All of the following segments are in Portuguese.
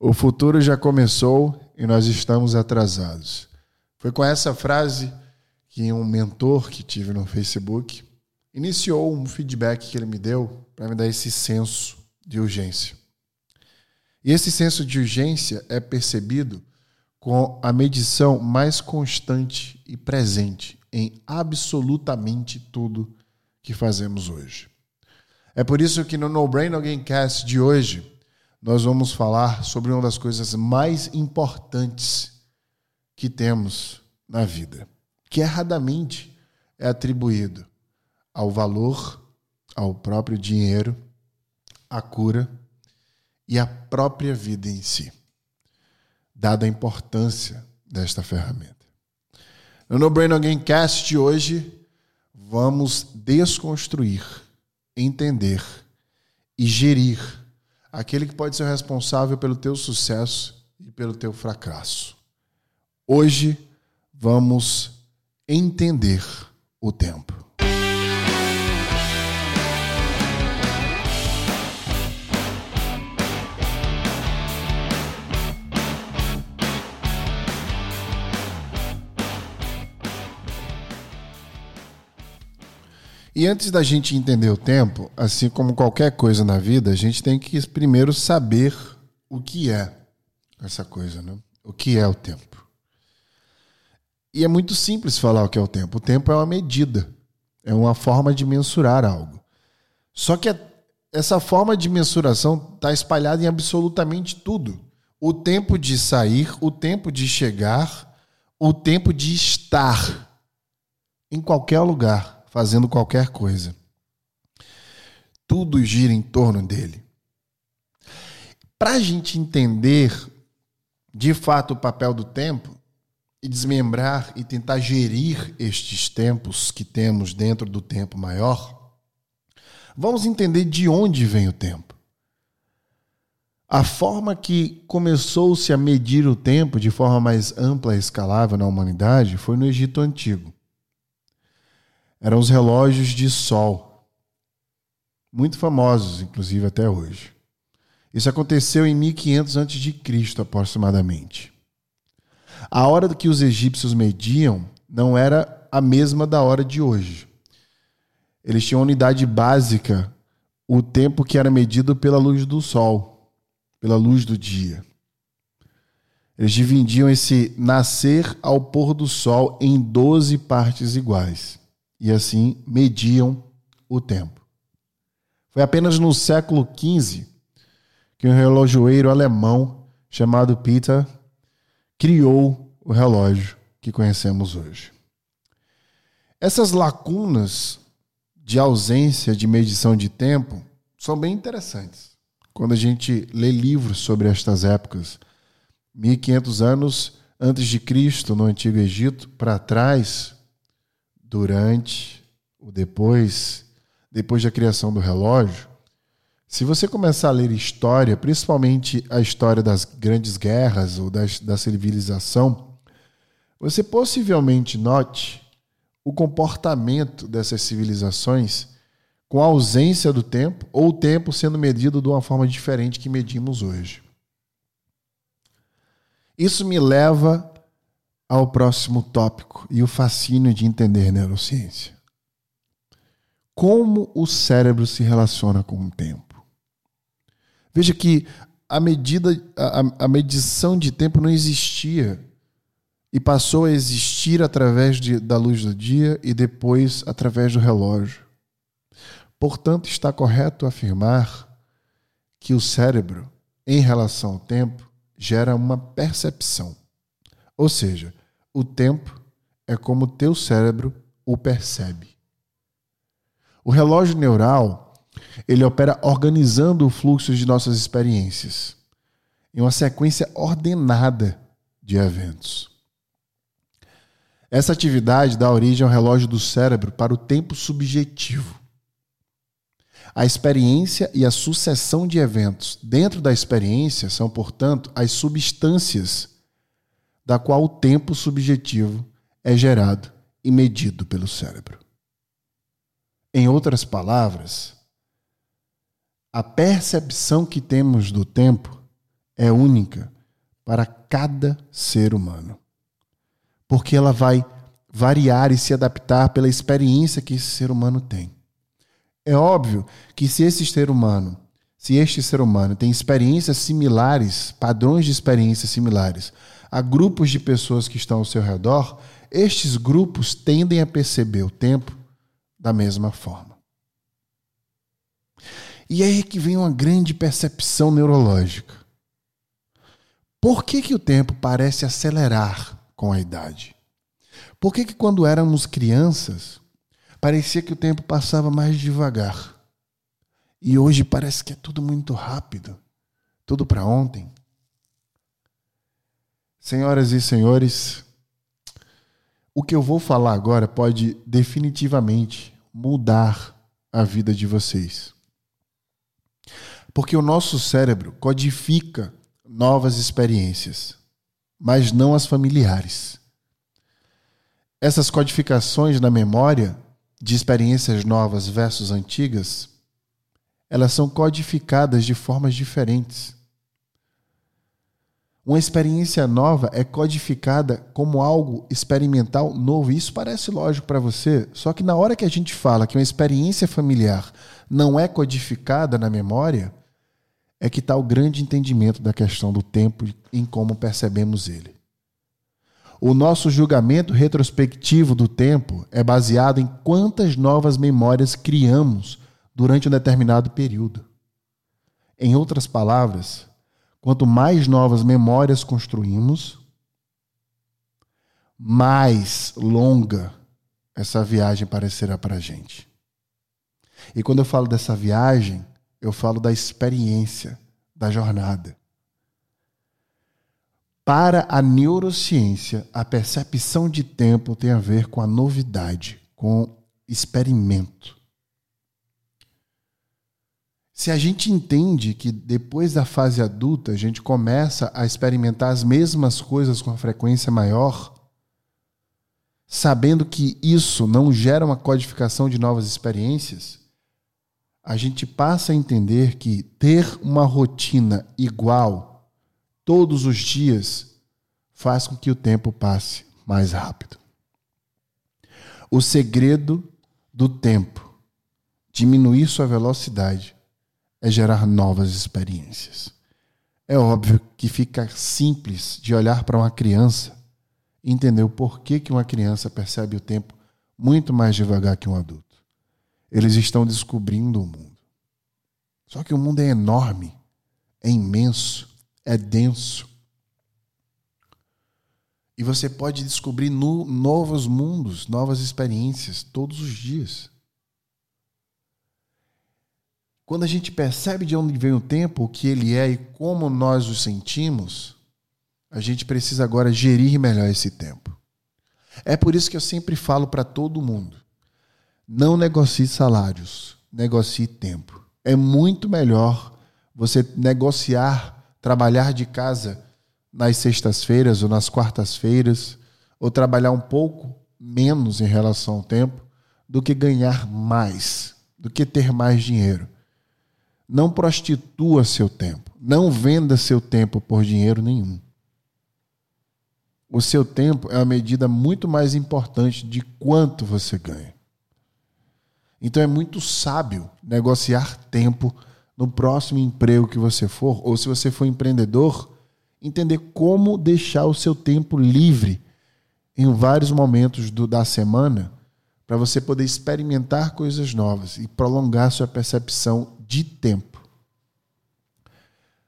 O futuro já começou e nós estamos atrasados. Foi com essa frase que um mentor que tive no Facebook iniciou um feedback que ele me deu para me dar esse senso de urgência. E esse senso de urgência é percebido com a medição mais constante e presente em absolutamente tudo que fazemos hoje. É por isso que no No Brain Alguém Cast de hoje nós vamos falar sobre uma das coisas mais importantes que temos na vida, que erradamente é atribuído ao valor, ao próprio dinheiro, à cura e à própria vida em si, dada a importância desta ferramenta. No No Brain Again Cast de hoje, vamos desconstruir, entender e gerir aquele que pode ser responsável pelo teu sucesso e pelo teu fracasso. Hoje vamos entender o tempo. E antes da gente entender o tempo, assim como qualquer coisa na vida, a gente tem que primeiro saber o que é essa coisa, né? O que é o tempo. E é muito simples falar o que é o tempo. O tempo é uma medida, é uma forma de mensurar algo. Só que essa forma de mensuração está espalhada em absolutamente tudo. O tempo de sair, o tempo de chegar, o tempo de estar em qualquer lugar fazendo qualquer coisa. Tudo gira em torno dele. Para a gente entender de fato o papel do tempo e desmembrar e tentar gerir estes tempos que temos dentro do tempo maior, vamos entender de onde vem o tempo. A forma que começou-se a medir o tempo de forma mais ampla e escalável na humanidade foi no Egito Antigo eram os relógios de sol, muito famosos, inclusive até hoje. Isso aconteceu em 1500 a.C., aproximadamente. A hora que os egípcios mediam não era a mesma da hora de hoje. Eles tinham unidade básica, o tempo que era medido pela luz do sol, pela luz do dia. Eles dividiam esse nascer ao pôr do sol em 12 partes iguais e assim mediam o tempo. Foi apenas no século XV que um relojoeiro alemão chamado Peter criou o relógio que conhecemos hoje. Essas lacunas de ausência de medição de tempo são bem interessantes. Quando a gente lê livros sobre estas épocas, 1500 anos antes de Cristo no Antigo Egito para trás, durante, o depois, depois da criação do relógio, se você começar a ler história, principalmente a história das grandes guerras ou das, da civilização, você possivelmente note o comportamento dessas civilizações com a ausência do tempo ou o tempo sendo medido de uma forma diferente que medimos hoje. Isso me leva ao próximo tópico e o fascínio de entender neurociência. Como o cérebro se relaciona com o tempo. Veja que a medida, a, a medição de tempo não existia e passou a existir através de, da luz do dia e depois através do relógio. Portanto, está correto afirmar que o cérebro, em relação ao tempo, gera uma percepção. Ou seja, o tempo é como teu cérebro o percebe. O relógio neural, ele opera organizando o fluxo de nossas experiências em uma sequência ordenada de eventos. Essa atividade dá origem ao relógio do cérebro para o tempo subjetivo. A experiência e a sucessão de eventos dentro da experiência são, portanto, as substâncias da qual o tempo subjetivo é gerado e medido pelo cérebro. Em outras palavras, a percepção que temos do tempo é única para cada ser humano. Porque ela vai variar e se adaptar pela experiência que esse ser humano tem. É óbvio que se esse ser humano, se este ser humano tem experiências similares, padrões de experiências similares a grupos de pessoas que estão ao seu redor, estes grupos tendem a perceber o tempo da mesma forma. E aí é que vem uma grande percepção neurológica. Por que, que o tempo parece acelerar com a idade? Por que, que quando éramos crianças parecia que o tempo passava mais devagar? E hoje parece que é tudo muito rápido, tudo para ontem. Senhoras e senhores, o que eu vou falar agora pode definitivamente mudar a vida de vocês. Porque o nosso cérebro codifica novas experiências, mas não as familiares. Essas codificações na memória de experiências novas versus antigas, elas são codificadas de formas diferentes. Uma experiência nova é codificada como algo experimental novo. Isso parece lógico para você, só que na hora que a gente fala que uma experiência familiar não é codificada na memória, é que está o grande entendimento da questão do tempo em como percebemos ele. O nosso julgamento retrospectivo do tempo é baseado em quantas novas memórias criamos durante um determinado período. Em outras palavras, Quanto mais novas memórias construímos, mais longa essa viagem parecerá para a gente. E quando eu falo dessa viagem, eu falo da experiência, da jornada. Para a neurociência, a percepção de tempo tem a ver com a novidade, com experimento. Se a gente entende que depois da fase adulta a gente começa a experimentar as mesmas coisas com frequência maior, sabendo que isso não gera uma codificação de novas experiências, a gente passa a entender que ter uma rotina igual todos os dias faz com que o tempo passe mais rápido. O segredo do tempo, diminuir sua velocidade é gerar novas experiências. É óbvio que fica simples de olhar para uma criança e entender o porquê que uma criança percebe o tempo muito mais devagar que um adulto. Eles estão descobrindo o mundo. Só que o mundo é enorme, é imenso, é denso. E você pode descobrir no, novos mundos, novas experiências todos os dias. Quando a gente percebe de onde vem o tempo, o que ele é e como nós o sentimos, a gente precisa agora gerir melhor esse tempo. É por isso que eu sempre falo para todo mundo: não negocie salários, negocie tempo. É muito melhor você negociar, trabalhar de casa nas sextas-feiras ou nas quartas-feiras, ou trabalhar um pouco menos em relação ao tempo, do que ganhar mais, do que ter mais dinheiro. Não prostitua seu tempo. Não venda seu tempo por dinheiro nenhum. O seu tempo é uma medida muito mais importante de quanto você ganha. Então é muito sábio negociar tempo no próximo emprego que você for, ou se você for empreendedor, entender como deixar o seu tempo livre em vários momentos do, da semana para você poder experimentar coisas novas e prolongar sua percepção de tempo.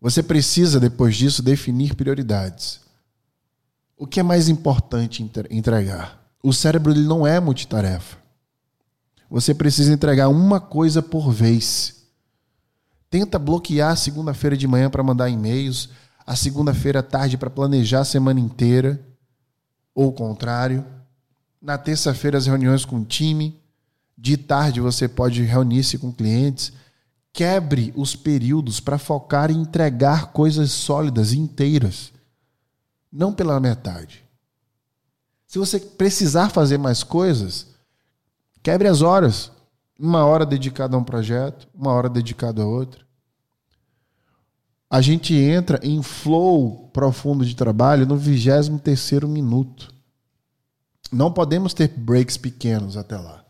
Você precisa, depois disso, definir prioridades. O que é mais importante entregar? O cérebro ele não é multitarefa. Você precisa entregar uma coisa por vez. Tenta bloquear a segunda-feira de manhã para mandar e-mails, a segunda-feira à tarde para planejar a semana inteira, ou o contrário. Na terça-feira, as reuniões com o time. De tarde, você pode reunir-se com clientes. Quebre os períodos para focar em entregar coisas sólidas, inteiras, não pela metade. Se você precisar fazer mais coisas, quebre as horas. Uma hora dedicada a um projeto, uma hora dedicada a outro. a gente entra em flow profundo de trabalho no 23 minuto. Não podemos ter breaks pequenos até lá.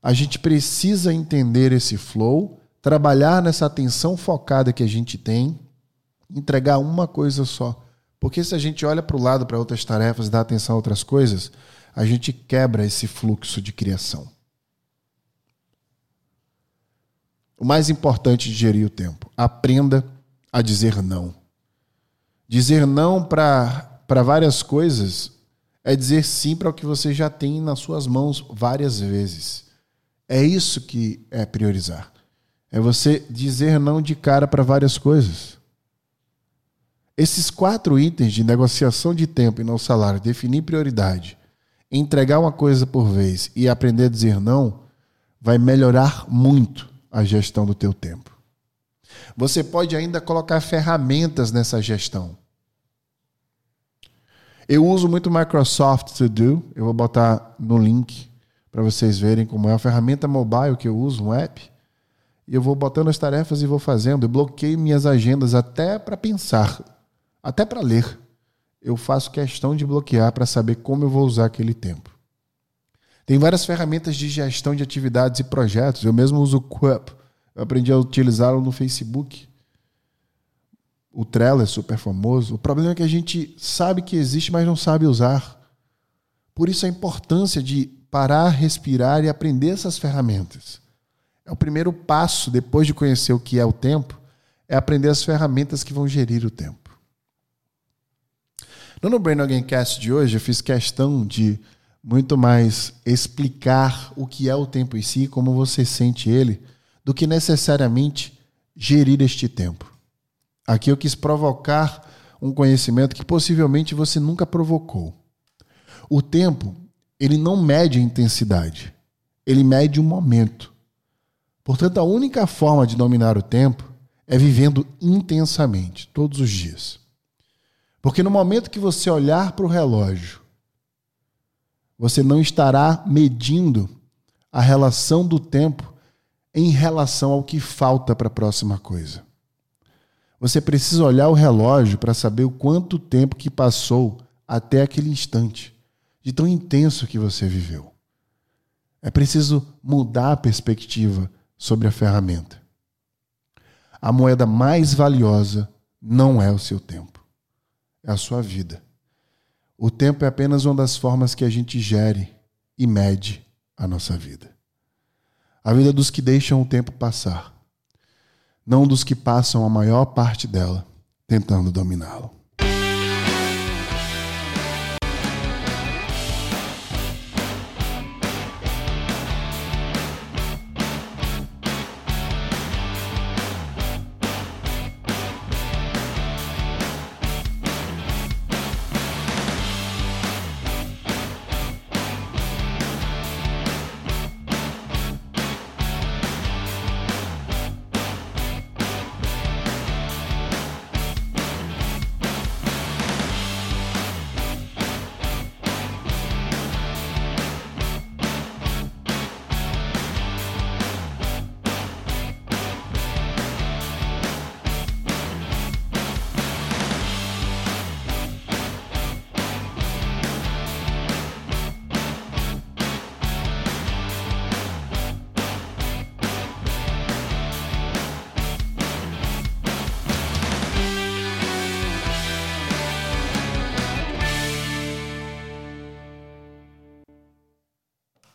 A gente precisa entender esse flow, trabalhar nessa atenção focada que a gente tem, entregar uma coisa só. Porque se a gente olha para o lado para outras tarefas, dá atenção a outras coisas, a gente quebra esse fluxo de criação. O mais importante de gerir o tempo. Aprenda a dizer não. Dizer não para várias coisas é dizer sim para o que você já tem nas suas mãos várias vezes. É isso que é priorizar. É você dizer não de cara para várias coisas. Esses quatro itens de negociação de tempo e não salário, definir prioridade, entregar uma coisa por vez e aprender a dizer não, vai melhorar muito a gestão do teu tempo. Você pode ainda colocar ferramentas nessa gestão. Eu uso muito Microsoft To Do, eu vou botar no link para vocês verem como é a ferramenta mobile que eu uso, um app. E eu vou botando as tarefas e vou fazendo. Eu bloqueio minhas agendas até para pensar, até para ler. Eu faço questão de bloquear para saber como eu vou usar aquele tempo. Tem várias ferramentas de gestão de atividades e projetos. Eu mesmo uso o Quip. Eu aprendi a utilizá-lo no Facebook. O Trello é super famoso. O problema é que a gente sabe que existe, mas não sabe usar. Por isso a importância de parar, respirar e aprender essas ferramentas. É o primeiro passo depois de conhecer o que é o tempo, é aprender as ferramentas que vão gerir o tempo. No No Brain Again Cast de hoje, eu fiz questão de muito mais explicar o que é o tempo em si, como você sente ele, do que necessariamente gerir este tempo. Aqui eu quis provocar um conhecimento que possivelmente você nunca provocou. O tempo, ele não mede a intensidade, ele mede o momento. Portanto, a única forma de dominar o tempo é vivendo intensamente, todos os dias. Porque no momento que você olhar para o relógio você não estará medindo a relação do tempo em relação ao que falta para a próxima coisa. Você precisa olhar o relógio para saber o quanto tempo que passou até aquele instante, de tão intenso que você viveu. É preciso mudar a perspectiva sobre a ferramenta. A moeda mais valiosa não é o seu tempo, é a sua vida. O tempo é apenas uma das formas que a gente gere e mede a nossa vida. A vida dos que deixam o tempo passar, não dos que passam a maior parte dela tentando dominá-lo.